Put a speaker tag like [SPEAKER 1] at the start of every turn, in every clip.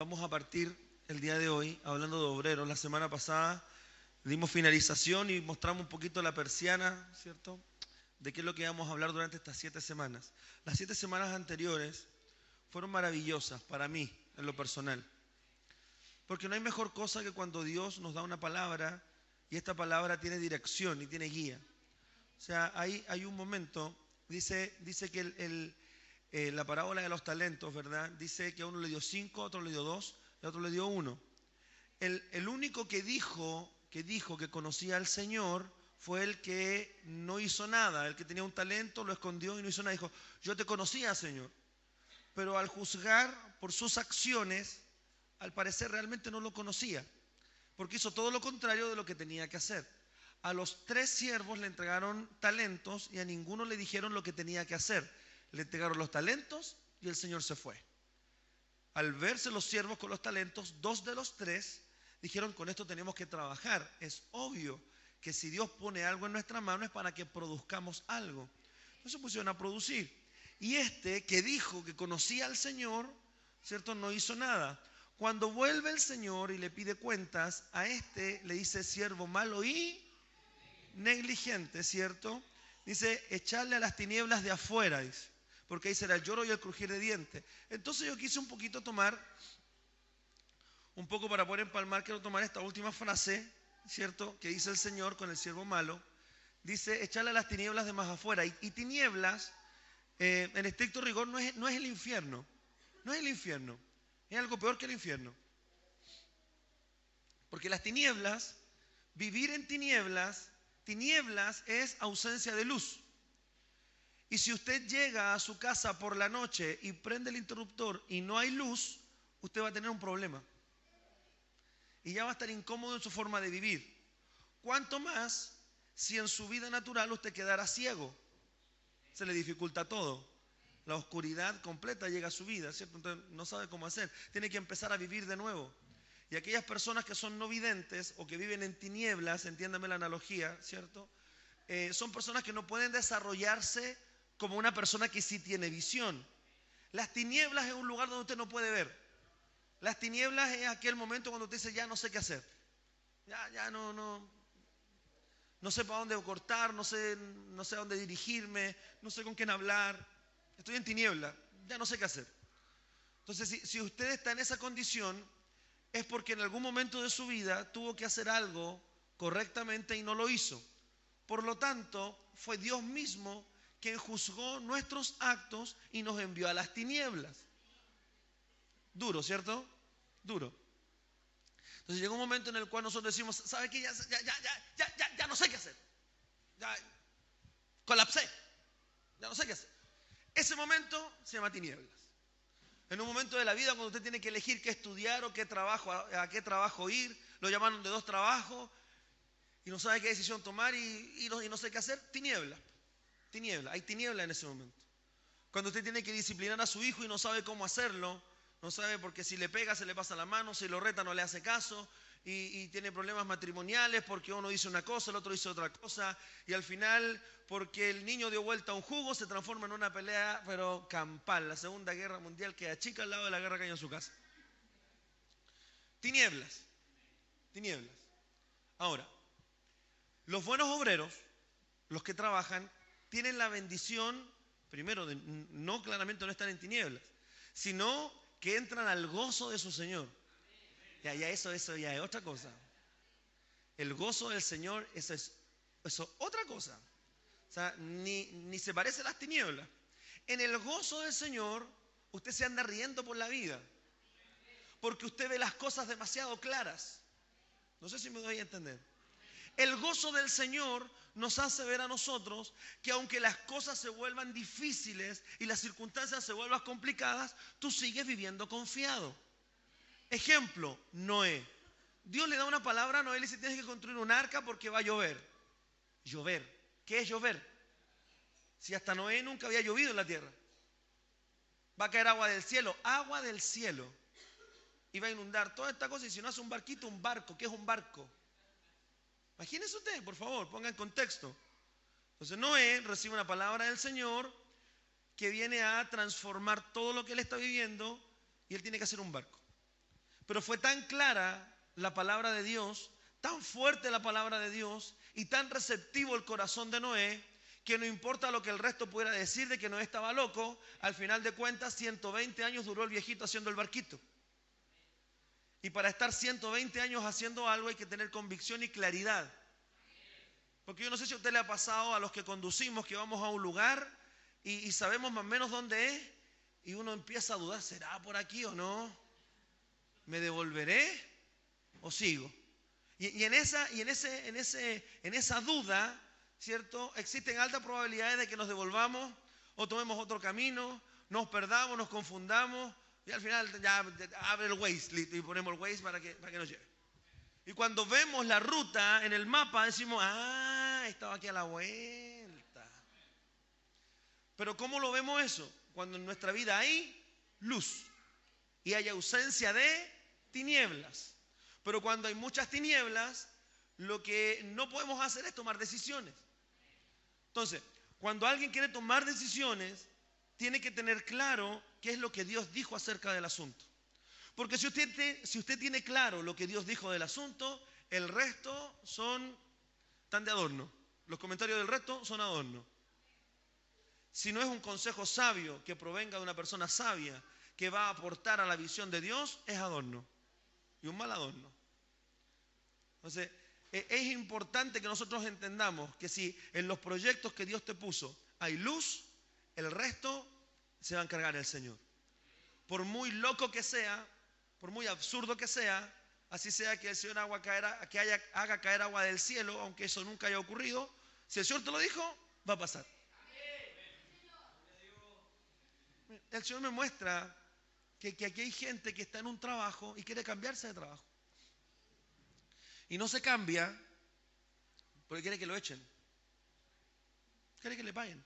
[SPEAKER 1] Vamos a partir el día de hoy hablando de obreros. La semana pasada dimos finalización y mostramos un poquito la persiana, ¿cierto? De qué es lo que vamos a hablar durante estas siete semanas. Las siete semanas anteriores fueron maravillosas para mí, en lo personal. Porque no hay mejor cosa que cuando Dios nos da una palabra y esta palabra tiene dirección y tiene guía. O sea, hay, hay un momento, dice, dice que el eh, la parábola de los talentos, ¿verdad? Dice que a uno le dio cinco, a otro le dio dos, y a otro le dio uno. El, el único que dijo, que dijo que conocía al Señor fue el que no hizo nada, el que tenía un talento, lo escondió y no hizo nada. Dijo, yo te conocía, Señor. Pero al juzgar por sus acciones, al parecer realmente no lo conocía, porque hizo todo lo contrario de lo que tenía que hacer. A los tres siervos le entregaron talentos y a ninguno le dijeron lo que tenía que hacer le entregaron los talentos y el Señor se fue. Al verse los siervos con los talentos, dos de los tres dijeron, con esto tenemos que trabajar. Es obvio que si Dios pone algo en nuestra mano es para que produzcamos algo. Entonces pusieron a producir. Y este que dijo que conocía al Señor, ¿cierto? No hizo nada. Cuando vuelve el Señor y le pide cuentas, a este le dice siervo malo y negligente, ¿cierto? Dice, echarle a las tinieblas de afuera, dice porque ahí será el lloro y el crujir de dientes. Entonces yo quise un poquito tomar, un poco para poder empalmar, quiero tomar esta última frase, ¿cierto? Que dice el Señor con el siervo malo. Dice, echarle a las tinieblas de más afuera. Y, tinieblas, eh, en estricto rigor, no es, no es el infierno. No es el infierno. Es algo peor que el infierno. Porque las tinieblas, vivir en tinieblas, tinieblas es ausencia de luz. Y si usted llega a su casa por la noche y prende el interruptor y no hay luz, usted va a tener un problema. Y ya va a estar incómodo en su forma de vivir. ¿Cuánto más si en su vida natural usted quedara ciego? Se le dificulta todo. La oscuridad completa llega a su vida, ¿cierto? Entonces no sabe cómo hacer. Tiene que empezar a vivir de nuevo. Y aquellas personas que son no videntes o que viven en tinieblas, entiéndame la analogía, ¿cierto? Eh, son personas que no pueden desarrollarse como una persona que sí tiene visión. Las tinieblas es un lugar donde usted no puede ver. Las tinieblas es aquel momento cuando usted dice, ya no sé qué hacer. Ya, ya no, no, no sé para dónde cortar, no sé, no sé a dónde dirigirme, no sé con quién hablar. Estoy en tiniebla, ya no sé qué hacer. Entonces, si, si usted está en esa condición, es porque en algún momento de su vida tuvo que hacer algo correctamente y no lo hizo. Por lo tanto, fue Dios mismo quien juzgó nuestros actos y nos envió a las tinieblas. Duro, ¿cierto? Duro. Entonces llegó un momento en el cual nosotros decimos, ¿sabe qué? Ya, ya, ya, ya, ya, ya no sé qué hacer. Ya colapsé. Ya no sé qué hacer. Ese momento se llama tinieblas. En un momento de la vida cuando usted tiene que elegir qué estudiar o qué trabajo, a, qué trabajo ir, lo llamaron de dos trabajos y no sabe qué decisión tomar y, y, no, y no sé qué hacer, tinieblas. Tiniebla, hay tiniebla en ese momento. Cuando usted tiene que disciplinar a su hijo y no sabe cómo hacerlo, no sabe porque si le pega se le pasa la mano, si lo reta no le hace caso y, tiene problemas matrimoniales porque uno dice una cosa, el otro dice otra cosa y al final porque el niño dio vuelta a un jugo se transforma en una pelea pero campal, la segunda guerra mundial queda chica al lado de la guerra que hay en su casa. Tinieblas, tinieblas. Ahora, los buenos obreros, los que trabajan, tienen la bendición, primero, no claramente no estar en tinieblas, sino que entran al gozo de su Señor. Ya, ya eso, eso ya es otra cosa. El gozo del Señor, eso es eso, otra cosa. O sea, ni, ni se parece a las tinieblas. En el gozo del Señor, usted se anda riendo por la vida. Porque usted ve las cosas demasiado claras. No sé si me doy a entender. El gozo del Señor nos hace ver a nosotros que aunque las cosas se vuelvan difíciles y las circunstancias se vuelvan complicadas, tú sigues viviendo confiado. Ejemplo, Noé. Dios le da una palabra a Noé y le dice, tienes que construir un arca porque va a llover. Llover. ¿Qué es llover? Si hasta Noé nunca había llovido en la tierra. Va a caer agua del cielo, agua del cielo. Y va a inundar toda esta cosa. Y si no hace un barquito, un barco. ¿Qué es un barco? Imagínese usted, por favor, ponga en contexto. Entonces Noé recibe una palabra del Señor que viene a transformar todo lo que él está viviendo y él tiene que hacer un barco. Pero fue tan clara la palabra de Dios, tan fuerte la palabra de Dios y tan receptivo el corazón de Noé, que no importa lo que el resto pudiera decir de que Noé estaba loco, al final de cuentas 120 años duró el viejito haciendo el barquito. Y para estar 120 años haciendo algo hay que tener convicción y claridad. Porque yo no sé si a usted le ha pasado a los que conducimos que vamos a un lugar y, sabemos más o menos dónde es y uno empieza a dudar, ¿será por aquí o no? ¿Me devolveré o sigo? Y, en, esa, y en, ese, en, ese, en esa duda, ¿cierto? Existen altas probabilidades de que nos devolvamos o tomemos otro camino, nos perdamos, nos confundamos y al final ya abre el Waze y ponemos el Waze para que, para que nos lleve. Y cuando vemos la ruta en el mapa decimos, ah, estaba aquí a la vuelta. Pero ¿cómo lo vemos eso? Cuando en nuestra vida hay luz y hay ausencia de tinieblas. Pero cuando hay muchas tinieblas, lo que no podemos hacer es tomar decisiones. Entonces, cuando alguien quiere tomar decisiones, tiene que tener claro qué es lo que Dios dijo acerca del asunto. Porque si usted, si usted tiene claro lo que Dios dijo del asunto, el resto son tan de adorno. Los comentarios del resto son adorno. Si no es un consejo sabio que provenga de una persona sabia que va a aportar a la visión de Dios, es adorno. Y un mal adorno. Entonces, e, es importante que nosotros entendamos que si en los proyectos que Dios te puso hay luz, el resto se va a encargar el Señor. Por muy loco que sea, por muy absurdo que sea, así sea que el Señor agua que haya, haga caer agua del cielo, aunque eso nunca haya ocurrido, si el Señor te lo dijo, va a pasar. El Señor me muestra que, que aquí hay gente que está en un trabajo y quiere cambiarse de trabajo. Y no se cambia porque quiere que lo echen. Quiere que le paguen.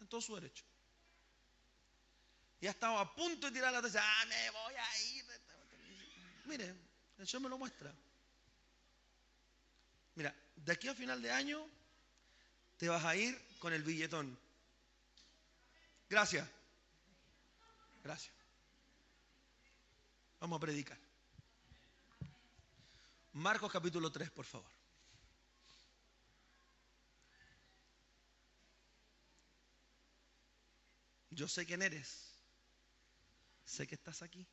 [SPEAKER 1] En todo su derecho. Y ha estado a punto de tirar la tesis. Ah, me voy a ir. Mire, el Señor me lo muestra. Mira, de aquí a final de año te vas a ir con el billetón. Gracias. Gracias. Vamos a predicar. Marcos capítulo 3, por favor. Yo sé quién eres sé que estás aquí.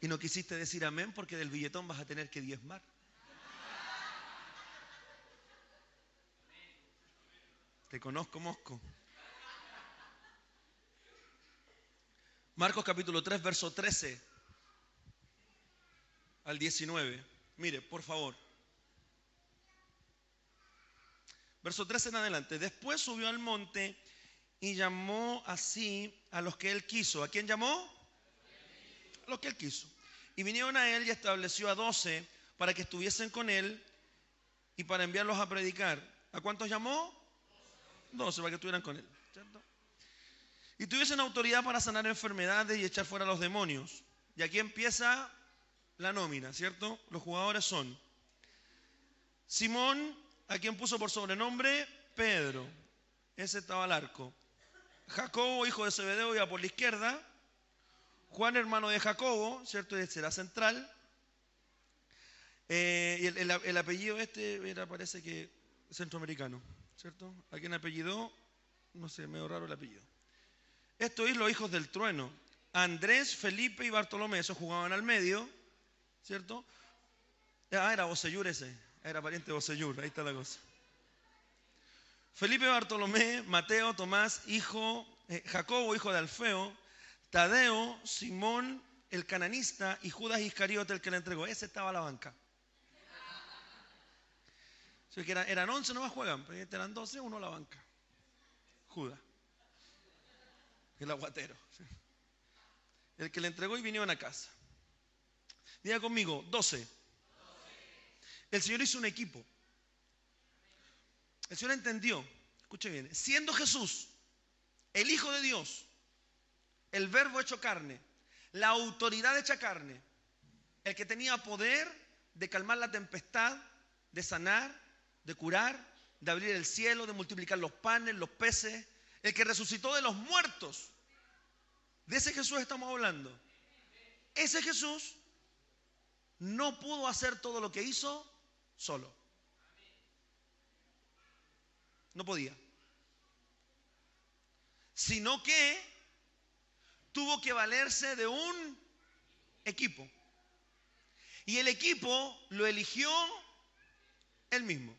[SPEAKER 1] Y no quisiste decir amén porque del billetón vas a tener que diezmar. Te conozco, Mosco. Marcos capítulo 3, verso 13 al 19. Mire, por favor. Verso 13 en adelante. Después subió al monte y llamó así a los que él quiso. ¿A quién llamó? A los que él quiso. Y vinieron a él y estableció a doce para que estuviesen con él y para enviarlos a predicar. ¿A cuántos llamó? Doce para que estuvieran con él. Y tuviesen autoridad para sanar enfermedades y echar fuera a los demonios. Y aquí empieza la nómina, ¿cierto? Los jugadores son Simón, a quien puso por sobrenombre Pedro. Ese estaba al arco. Jacobo, hijo de Zebedeo, iba por la izquierda. Juan, hermano de Jacobo, ¿cierto? Este era central. Eh, y el, apellido este era, parece que centroamericano, ¿cierto? ¿A quién apellidó? No sé, medio raro el apellido. Estos es los hijos del trueno. Andrés, Felipe y Bartolomé, esos jugaban al medio, ¿cierto? Ah, era Boseyur ese, era pariente de Boseyur, ahí está la cosa. Felipe Bartolomé, Mateo, Tomás, hijo, eh, Jacobo, hijo de Alfeo, Tadeo, Simón, el cananista y Judas Iscariote, el que le entregó. Ese estaba a la banca. que eran, eran 11 nomás juegan, pero este eran 12, uno a la banca. Judas. El aguatero. El que le entregó y vinieron a casa. Diga conmigo, 12. El Señor hizo un equipo. El Señor entendió, escuche bien, siendo Jesús el Hijo de Dios, el verbo hecho carne, la autoridad hecha carne, el que tenía poder de calmar la tempestad, de sanar, de curar, de abrir el cielo, de multiplicar los panes, los peces, el que resucitó de los muertos. De ese Jesús estamos hablando. ese Jesús no pudo hacer todo lo que hizo solo. No podía. Sino que tuvo que valerse de un equipo. Y el equipo lo eligió él mismo.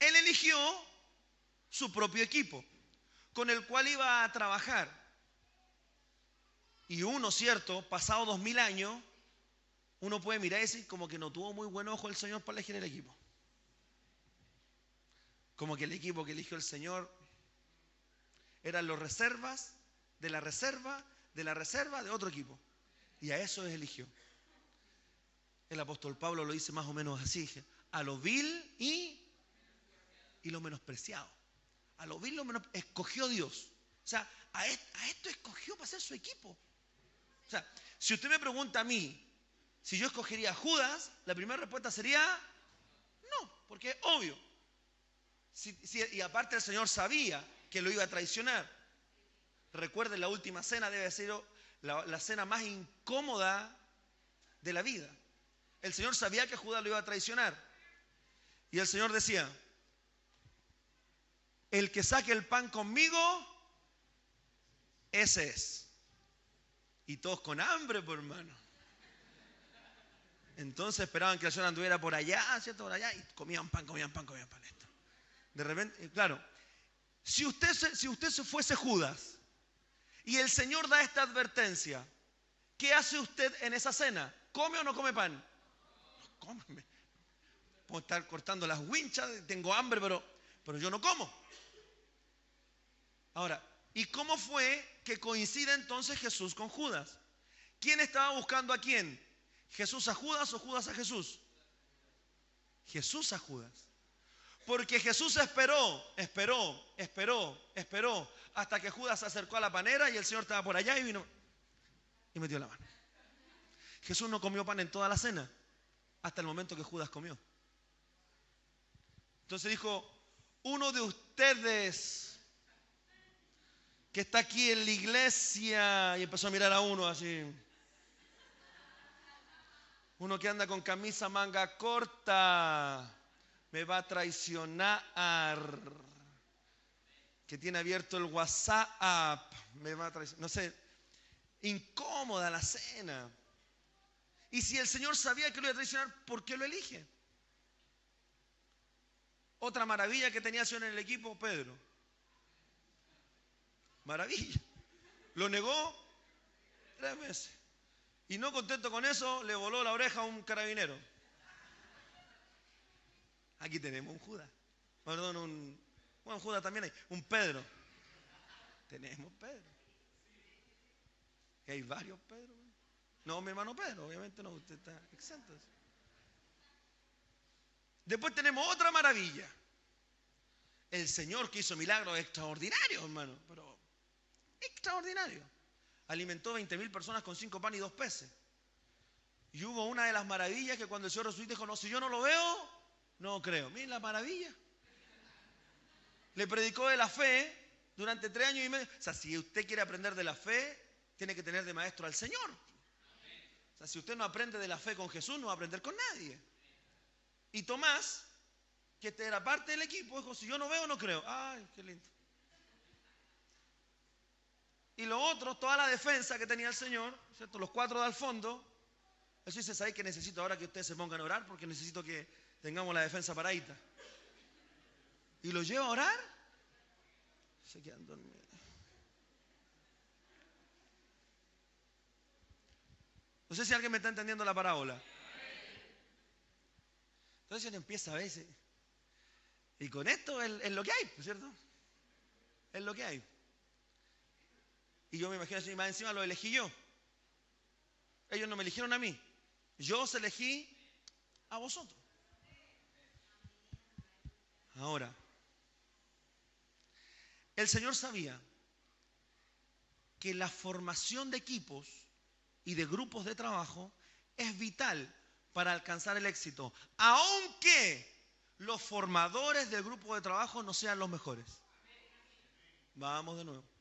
[SPEAKER 1] Él eligió su propio equipo con el cual iba a trabajar. Y uno, cierto, pasado dos mil años, uno puede mirar y decir como que no tuvo muy buen ojo el Señor para elegir el equipo. Como que el equipo que eligió el Señor eran los reservas de la reserva, de la reserva de otro equipo. Y a eso es eligió. El apóstol Pablo lo dice más o menos así, a lo vil y, y lo menospreciado. A lo vil lo menos escogió Dios. O sea, a, a esto escogió para ser su equipo. O sea, si usted me pregunta a mí si yo escogería a Judas, la primera respuesta sería no, porque es obvio. y aparte el Señor sabía que lo iba a traicionar. Recuerden, la última cena debe ser la, la cena más incómoda de la vida. El Señor sabía que Judas lo iba a traicionar. Y el Señor decía, el que saque el pan conmigo, ese es. Y todos con hambre, por hermano. Entonces esperaban que el Señor anduviera por allá, ¿cierto? Por allá, y comían pan, comían pan, comían pan. Esto. De repente, eh, claro, si usted, si usted se fuese Judas y el Señor da esta advertencia, ¿qué hace usted en esa cena? ¿Come o no come pan? No come. Puedo estar cortando las winchas, tengo hambre, pero, pero yo no como. Ahora, ¿y cómo fue que coincide entonces Jesús con Judas? ¿Quién estaba buscando a quién? ¿Jesús a Judas o Judas a Jesús? Jesús a Judas. Porque Jesús esperó, esperó, esperó, esperó, hasta que Judas se acercó a la panera y el Señor estaba por allá y vino y metió la mano. Jesús no comió pan en toda la cena, hasta el momento que Judas comió. Entonces dijo, uno de ustedes que está aquí en la iglesia, y empezó a mirar a uno así. Uno que anda con camisa manga corta me va a traicionar. Que tiene abierto el WhatsApp me va a traicionar. No sé, incómoda la cena. Y si el Señor sabía que lo iba a traicionar, ¿por qué lo elige? Otra maravilla que tenía en el equipo, Pedro. Maravilla. Lo negó tres veces. Y no contento con eso, le voló la oreja a un carabinero. Aquí tenemos un Judas. Perdón, un. Bueno, Judas también hay. Un Pedro. Tenemos Pedro. Y hay varios Pedro. No, mi hermano Pedro, obviamente no, usted está exento. Después tenemos otra maravilla. El Señor que hizo milagros extraordinarios, hermano, pero extraordinario alimentó 20 mil personas con cinco panes y dos peces. Y hubo una de las maravillas que cuando el Señor Jesús dijo, no, si yo no lo veo, no creo. Miren la maravilla. Le predicó de la fe durante tres años y medio. O sea, si usted quiere aprender de la fe, tiene que tener de maestro al Señor. O sea, si usted no aprende de la fe con Jesús, no va a aprender con nadie. Y Tomás, que era parte del equipo, dijo, si yo no veo, no creo. Ay, qué lindo. Y lo otro, toda la defensa que tenía el Señor, ¿cierto? los cuatro de al fondo, eso dice, ¿sabes que necesito ahora que ustedes se pongan a orar? Porque necesito que tengamos la defensa paradita. Y lo lleva a orar, se quedan dormidos. No sé si alguien me está entendiendo la parábola. Entonces él empieza a veces. Y con esto es, lo que hay, ¿cierto? Es lo que hay. Y yo me imagino más encima lo elegí yo. Ellos no me eligieron a mí. Yo os elegí a vosotros. Ahora, el Señor sabía que la formación de equipos y de grupos de trabajo es vital para alcanzar el éxito, aunque los formadores del grupo de trabajo no sean los mejores. Vamos de nuevo.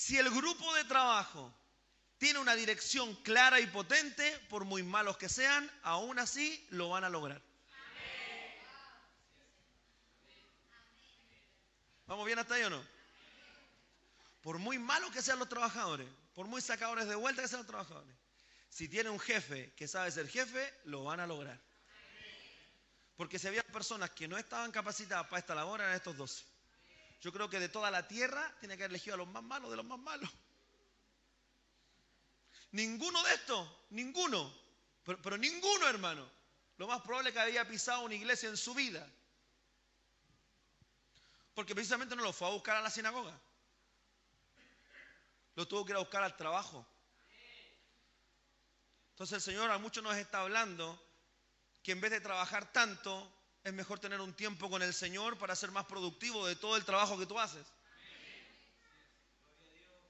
[SPEAKER 1] Si el grupo de trabajo tiene una dirección clara y potente, por muy malos que sean, aún así lo van a lograr. ¿Vamos bien hasta ahí o no? Por muy malos que sean los trabajadores, por muy sacadores de vuelta que sean los trabajadores, si tiene un jefe que sabe ser jefe, lo van a lograr. Porque si había personas que no estaban capacitadas para esta labor, eran estos 12. Yo creo que de toda la tierra tiene que haber elegido a los más malos de los más malos. Ninguno de estos, ninguno, pero, ninguno hermano. Lo más probable es que había pisado una iglesia en su vida. Porque precisamente no lo fue a buscar a la sinagoga. Lo tuvo que ir a buscar al trabajo. Entonces el Señor a muchos nos está hablando que en vez de trabajar tanto, es mejor tener un tiempo con el Señor para ser más productivo de todo el trabajo que tú haces.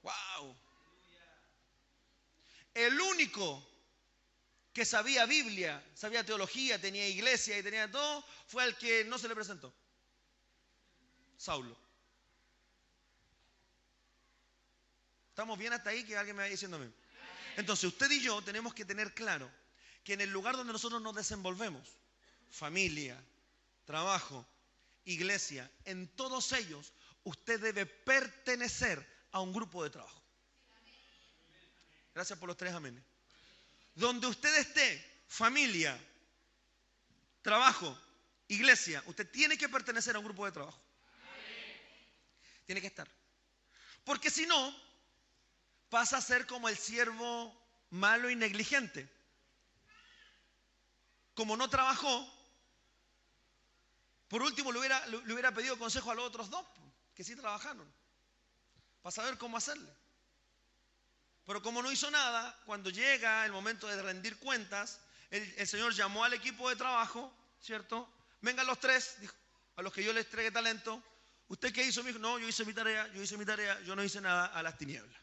[SPEAKER 1] ¡Wow! El único que sabía Biblia, sabía teología, tenía iglesia y tenía todo, fue el que no se le presentó. Saulo. ¿Estamos bien hasta ahí? Que alguien me vaya diciéndome. Entonces, usted y yo tenemos que tener claro que en el lugar donde nosotros nos desenvolvemos, familia, trabajo, iglesia, en todos ellos, usted debe pertenecer a un grupo de trabajo. Gracias por los tres amenes. Donde usted esté, familia, trabajo, iglesia, usted tiene que pertenecer a un grupo de trabajo. Tiene que estar. Porque si no, pasa a ser como el siervo malo y negligente. Como no trabajó, por último le hubiera, le hubiera pedido consejo a los otros dos, que sí trabajaron, para saber cómo hacerle. Pero como no hizo nada, cuando llega el momento de rendir cuentas, el, Señor llamó al equipo de trabajo, ¿cierto? Vengan los tres, dijo, a los que yo les entregué talento. ¿Usted qué hizo? Me dijo, no, yo hice mi tarea, yo hice mi tarea, yo no hice nada a las tinieblas.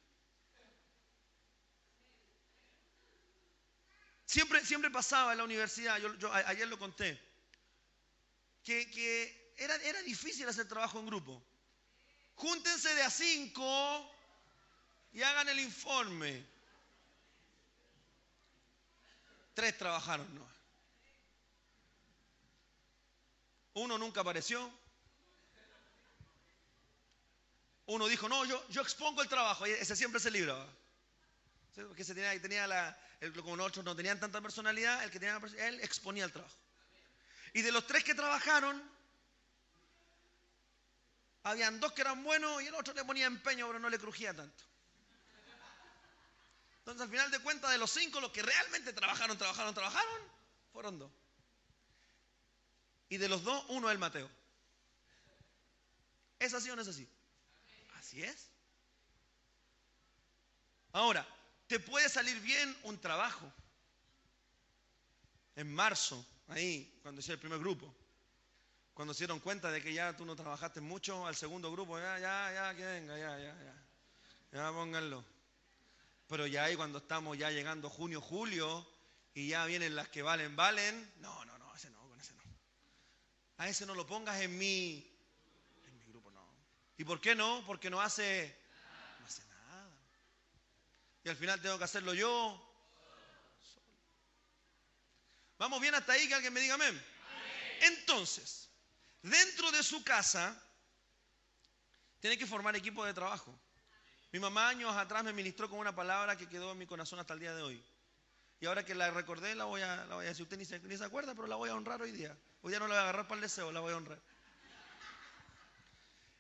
[SPEAKER 1] Siempre, siempre pasaba en la universidad, yo, ayer lo conté, que, era, era difícil hacer trabajo en grupo. Júntense de a cinco y hagan el informe. Tres trabajaron, no. Uno nunca apareció. Uno dijo, no, yo, yo expongo el trabajo. Y ese siempre se libraba. Porque se tenía, tenía la, como nosotros no tenían tanta personalidad, el que tenía él exponía el trabajo. Y de los tres que trabajaron, habían dos que eran buenos y el otro le ponía empeño, pero no le crujía tanto. Entonces, al final de cuentas, de los cinco, los que realmente trabajaron, trabajaron, trabajaron, fueron dos. Y de los dos, uno es el Mateo. ¿Es así o no es así? Así es. Ahora, te puede salir bien un trabajo. En marzo, ahí, cuando hice el primer grupo, cuando se dieron cuenta de que ya tú no trabajaste mucho, al segundo grupo, ya, ya, ya, que venga, ya, ya, ya. Ya pónganlo. Pero ya ahí cuando estamos ya llegando junio, julio, y ya vienen las que valen, valen, no, no, no, ese no, con ese no. A ese no lo pongas en mi, en mi grupo, no. ¿Y por qué no? Porque no hace, no hace nada. Y al final tengo que hacerlo yo. Vamos bien hasta ahí, que alguien me diga amén. Entonces, dentro de su casa, tiene que formar equipo de trabajo. Mi mamá años atrás me ministró con una palabra que quedó en mi corazón hasta el día de hoy. Y ahora que la recordé, la voy a, la voy a decir. Usted ni se, ni se acuerda, pero la voy a honrar hoy día. Hoy día no la voy a agarrar para el deseo, la voy a honrar.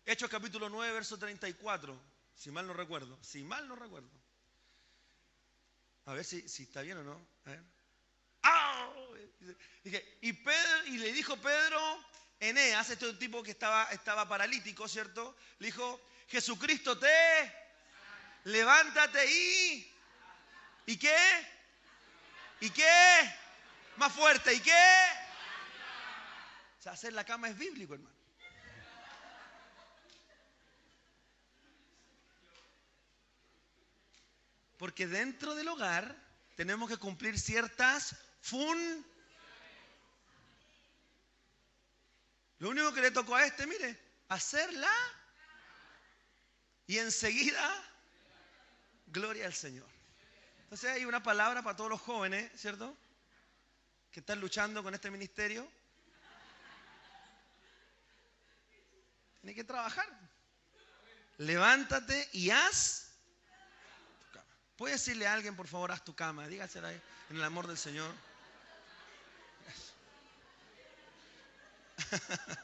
[SPEAKER 1] Hechos capítulo 9, verso 34. Si mal no recuerdo. Si mal no recuerdo. A ver si, si está bien o no. A ver. Y, Pedro, y le dijo Pedro, Eneas, este tipo que estaba, estaba paralítico, ¿cierto? Le dijo, Jesucristo te levántate y... ¿Y qué? ¿Y qué? Más fuerte. ¿Y qué? O sea, hacer la cama es bíblico, hermano. Porque dentro del hogar tenemos que cumplir ciertas fun. Lo único que le tocó a este, mire, hacerla y enseguida Gloria al Señor. Entonces hay una palabra para todos los jóvenes, ¿cierto? Que están luchando con este ministerio. Tienes que trabajar. Levántate y haz tu cama. ¿Puedes decirle a alguien, por favor, haz tu cama? Dígasela en el amor del Señor.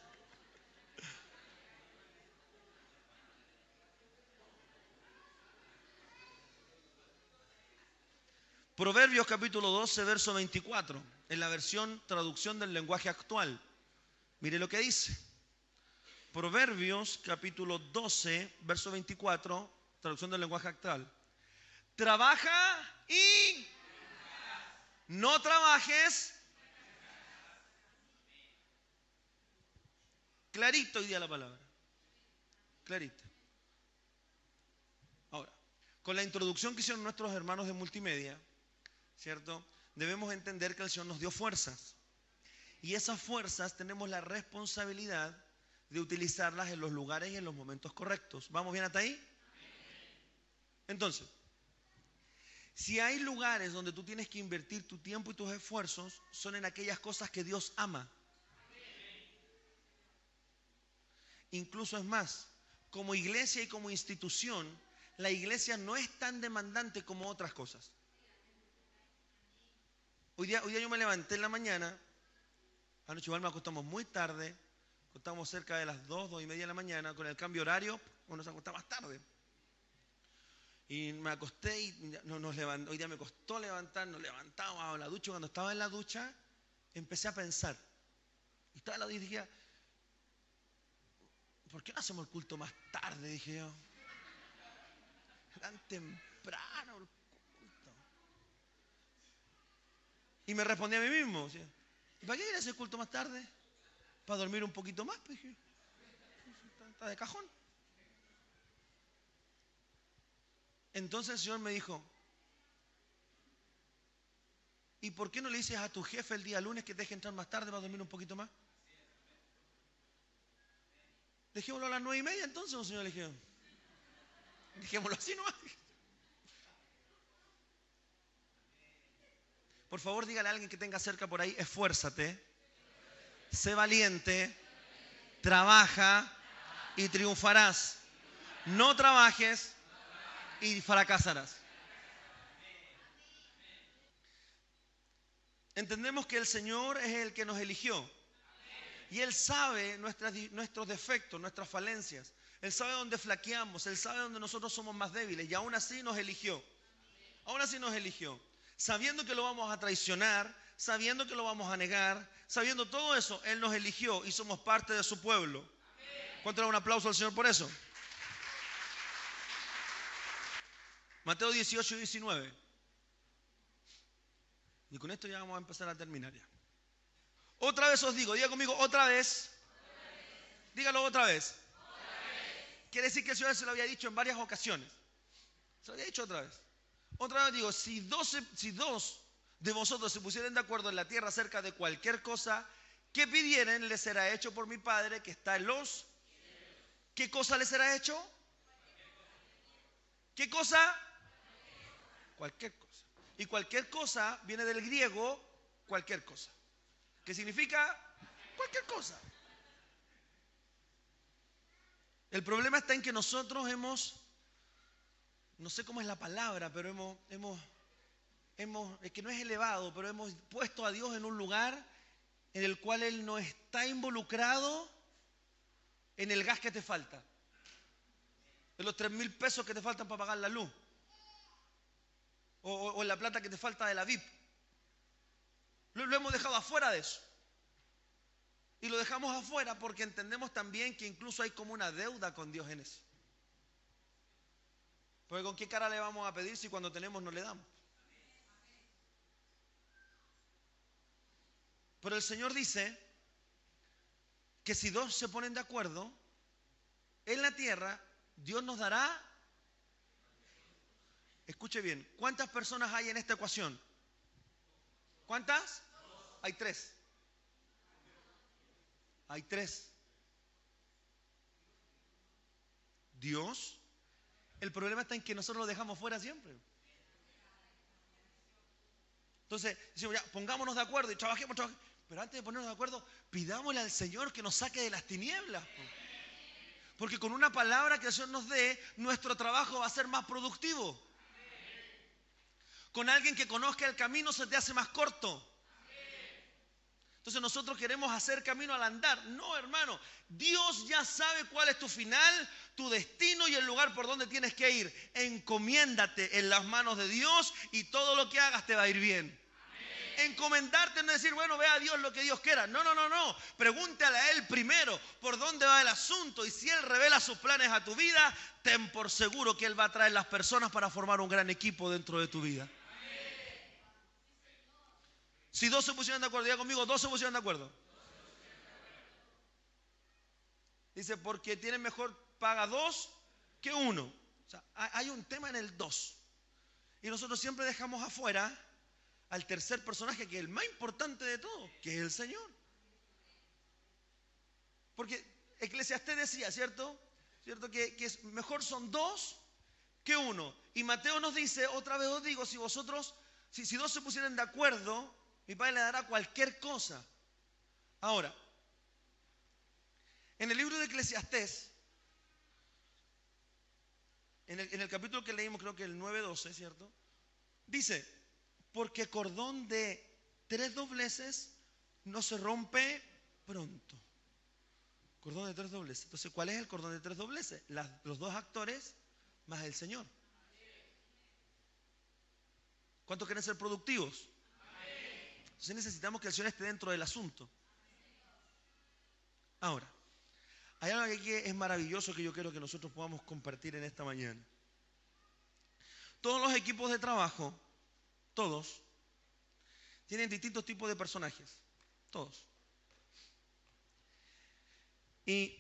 [SPEAKER 1] Proverbios capítulo 12, verso 24, en la versión traducción del lenguaje actual. Mire lo que dice. Proverbios capítulo 12, verso 24, traducción del lenguaje actual. Trabaja y no trabajes. Clarito hoy día la palabra. Clarito. Ahora, con la introducción que hicieron nuestros hermanos de multimedia, ¿cierto? Debemos entender que el Señor nos dio fuerzas. Y esas fuerzas tenemos la responsabilidad de utilizarlas en los lugares y en los momentos correctos. ¿Vamos bien hasta ahí? Entonces, si hay lugares donde tú tienes que invertir tu tiempo y tus esfuerzos, son en aquellas cosas que Dios ama. Incluso es más, como iglesia y como institución, la iglesia no es tan demandante como otras cosas. Hoy día, yo me levanté en la mañana, anoche igual me acostamos muy tarde, acostamos cerca de las 2, 2 y media de la mañana, con el cambio horario, uno se acuesta más tarde. Y me acosté y no, nos levantó, hoy día me costó levantar, nos levantamos a la ducha. Cuando estaba en la ducha, empecé a pensar. Y estaba en la ducha y dije, ¿por qué no hacemos el culto más tarde? Dije yo. Tan temprano el Y me respondí a mí mismo. ¿Y para qué ir a ese culto más tarde? ¿Para dormir un poquito más? Pues, está de cajón. Entonces el Señor me dijo, ¿y por qué no le dices a tu jefe el día lunes que te deje entrar más tarde para dormir un poquito más? Dejémoslo a las nueve y media entonces, señor le dije. Dejémoslo así nomás. Por favor, dígale a alguien que tenga cerca por ahí, esfuérzate, sé valiente, trabaja y triunfarás. No trabajes y fracasarás. Entendemos que el Señor es el que nos eligió. Y Él sabe nuestros defectos, nuestras falencias. Él sabe dónde flaqueamos. Él sabe dónde nosotros somos más débiles. Y aún así nos eligió. Aún así nos eligió sabiendo que lo vamos a traicionar, sabiendo que lo vamos a negar, sabiendo todo eso, Él nos eligió y somos parte de su pueblo. ¿Cuánto da un aplauso al Señor por eso? Mateo 18 y 19. Y con esto ya vamos a empezar a terminar ya. Otra vez os digo, diga conmigo, otra vez. Dígalo otra vez. Quiere decir que el Señor se lo había dicho en varias ocasiones. Se lo había dicho otra vez. Otra vez digo, si dos, si dos de vosotros se pusieran de acuerdo en la tierra acerca de cualquier cosa que pidieren, les será hecho por mi Padre que está en los... ¿Qué cosa les será hecho? ¿Qué cosa? Cualquier cosa. Y cualquier cosa viene del griego cualquier cosa. ¿Qué significa? Cualquier cosa. El problema está en que nosotros hemos no sé cómo es la palabra, pero hemos, hemos, hemos, es que no es elevado, pero hemos puesto a Dios en un lugar en el cual Él no está involucrado en el gas que te falta, en los tres mil pesos que te faltan para pagar la luz, o, en la plata que te falta de la VIP. Lo, hemos dejado afuera de eso. Y lo dejamos afuera porque entendemos también que incluso hay como una deuda con Dios en eso. Porque con qué cara le vamos a pedir si cuando tenemos no le damos. Pero el Señor dice que si dos se ponen de acuerdo en la tierra, Dios nos dará... Escuche bien, ¿cuántas personas hay en esta ecuación? ¿Cuántas? Hay tres. Hay tres. Dios, El problema está en que nosotros lo dejamos fuera siempre. Entonces, decimos, ya, pongámonos de acuerdo y trabajemos, trabajemos. Pero antes de ponernos de acuerdo, pidámosle al Señor que nos saque de las tinieblas. Porque con una palabra que el Señor nos dé, nuestro trabajo va a ser más productivo. Con alguien que conozca el camino se te hace más corto. Entonces nosotros queremos hacer camino al andar. No, hermano. Dios ya sabe cuál es tu final, tu destino y el lugar por donde tienes que ir. Encomiéndate en las manos de Dios y todo lo que hagas te va a ir bien. Encomendarte no decir, bueno, ve a Dios lo que Dios quiera. No, no, no, no. Pregúntale a Él primero por dónde va el asunto. Y si Él revela sus planes a tu vida, ten por seguro que Él va a traer las personas para formar un gran equipo dentro de tu vida. Si dos se pusieron de acuerdo, diga conmigo, dos se pusieron de acuerdo. Dice, porque tiene mejor paga dos que uno. O sea, hay un tema en el dos. Y nosotros siempre dejamos afuera al tercer personaje, que es el más importante de todo, que es el Señor. Porque Eclesiastés decía, ¿cierto? ¿Cierto? Que, que mejor son dos que uno. Y Mateo nos dice, otra vez os digo, si vosotros, si, si dos se pusieran de acuerdo, mi Padre le dará cualquier cosa. Ahora, en el libro de Eclesiastés, en el, capítulo que leímos, creo que el 9.12, ¿cierto? Dice, porque cordón de tres dobleces no se rompe pronto. Cordón de tres dobleces. Entonces, ¿cuál es el cordón de tres dobleces? los dos actores más el Señor. ¿Cuántos quieren ser productivos? Entonces necesitamos que el Señor esté dentro del asunto. Ahora, hay algo que es maravilloso que yo quiero que nosotros podamos compartir en esta mañana. Todos los equipos de trabajo, todos, tienen distintos tipos de personajes. Todos. Y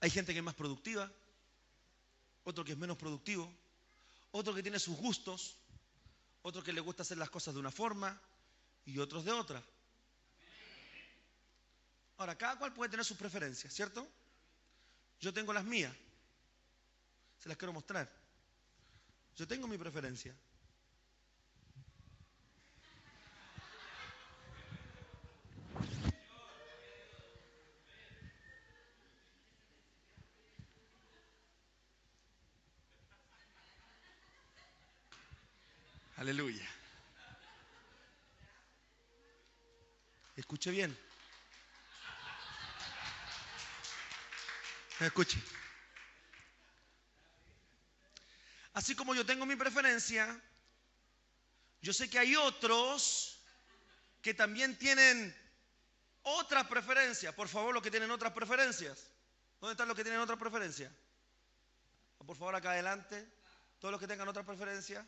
[SPEAKER 1] hay gente que es más productiva, otro que es menos productivo, otro que tiene sus gustos, otros que les gusta hacer las cosas de una forma y otros de otra. Ahora, cada cual puede tener sus preferencias, ¿cierto? Yo tengo las mías. Se las quiero mostrar. Yo tengo mi preferencia. Aleluya. Escuche bien. Escuche. Así como yo tengo mi preferencia, yo sé que hay otros que también tienen otras preferencias. Por favor, los que tienen otras preferencias. ¿Dónde están los que tienen otras preferencias? Por favor, acá adelante. Todos los que tengan otras preferencias.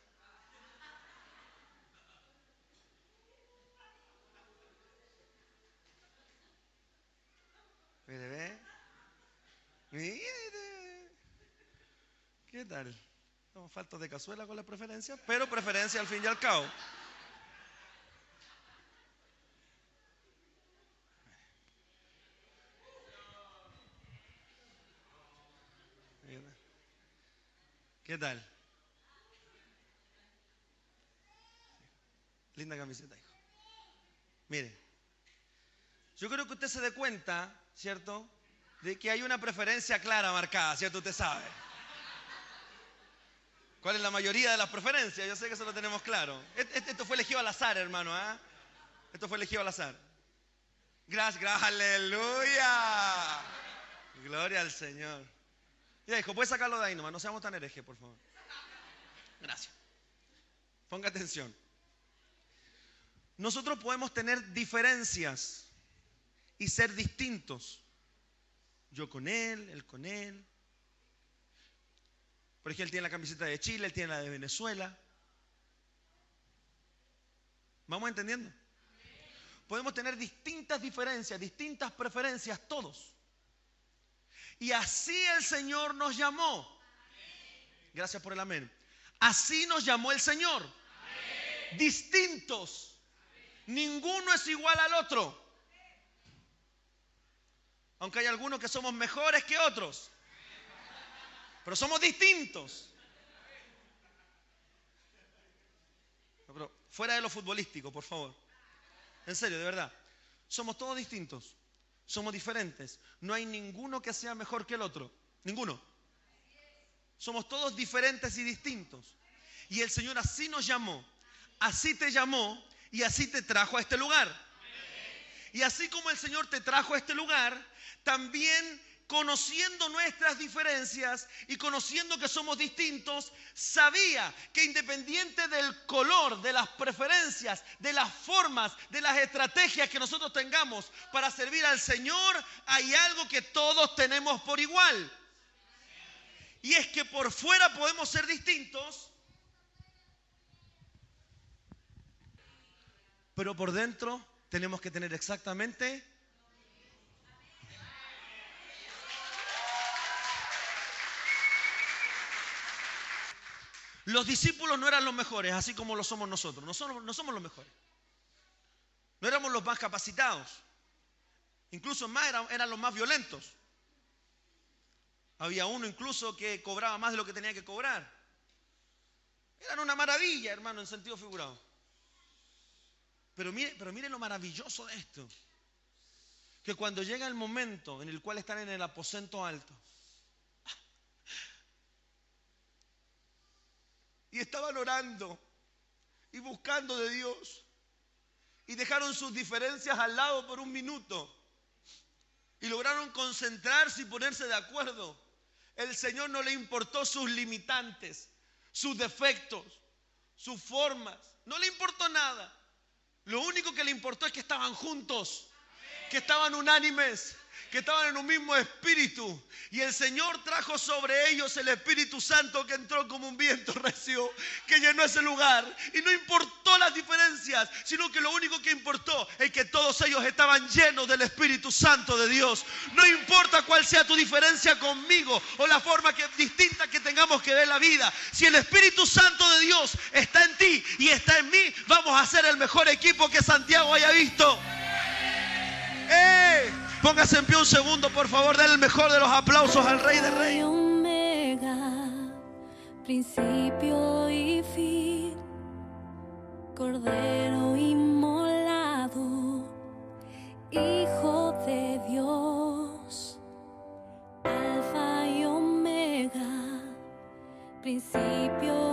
[SPEAKER 1] Mire, ve. Mire. ¿Qué tal? No falta de cazuela con la preferencia, pero preferencia al fin y al cabo. ¿Qué tal? Linda camiseta, hijo. Mire, yo creo que usted se dé cuenta ¿cierto? De que hay una preferencia clara marcada, ¿cierto? Usted sabe. ¿Cuál es la mayoría de las preferencias? Yo sé que eso lo tenemos claro. Esto fue elegido al azar, hermano, ¿ah? Esto fue elegido al azar. Gracias, gracias, aleluya. Gloria al Señor. Ya, hijo, puedes sacarlo de ahí nomás, no seamos tan herejes, por favor. Gracias. Ponga atención. Nosotros podemos tener diferencias y ser distintos. Yo con él, él con él. Por ejemplo, él tiene la camiseta de Chile, él tiene la de Venezuela. ¿Vamos entendiendo? Podemos tener distintas diferencias, distintas preferencias, todos. Y así el Señor nos llamó. Gracias por el amén. Así nos llamó el Señor. Distintos. Ninguno es igual al otro. Aunque hay algunos que somos mejores que otros. Pero somos distintos. Fuera de lo futbolístico, por favor. En serio, de verdad. Somos todos distintos. Somos diferentes. No hay ninguno que sea mejor que el otro. Ninguno. Somos todos diferentes y distintos. Y el Señor así nos llamó. Así te llamó y así te trajo a este lugar. Y así como el Señor te trajo a este lugar, también conociendo nuestras diferencias y conociendo que somos distintos, sabía que independiente del color, de las preferencias, de las formas, de las estrategias que nosotros tengamos para servir al Señor, hay algo que todos tenemos por igual. Y es que por fuera podemos ser distintos, pero por dentro tenemos que tener exactamente Los discípulos no eran los mejores, así como lo somos nosotros. No somos, no somos los mejores. No éramos los más capacitados. Incluso más eran, eran los más violentos. Había uno incluso que cobraba más de lo que tenía que cobrar. Eran una maravilla, hermano, en sentido figurado. Pero mire, pero mire lo maravilloso de esto. Que cuando llega el momento en el cual están en el aposento alto, y estaban orando y buscando de Dios. Y dejaron sus diferencias al lado por un minuto. Y lograron concentrarse y ponerse de acuerdo. El Señor no le importó sus limitantes, sus defectos, sus formas. No le importó nada. Lo único que le importó es que estaban juntos, que estaban unánimes, que estaban en un mismo espíritu. Y el Señor trajo sobre ellos el Espíritu Santo que entró como un viento recio, que llenó ese lugar. Y no importó las diferencias, sino que lo único que importó es que todos ellos estaban llenos del Espíritu Santo de Dios. No importa cuál sea tu diferencia conmigo o la forma distinta que tengamos que ver la vida. Si el Espíritu Santo de Dios está en ti y está en mí, vamos a ser el mejor equipo que Santiago haya visto. Póngase en pie un segundo, por favor, den el mejor de los aplausos al Rey de Reyes.
[SPEAKER 2] Omega, Principio y fin, Cordero inmolado, Hijo de Dios, Alfa y Omega, principio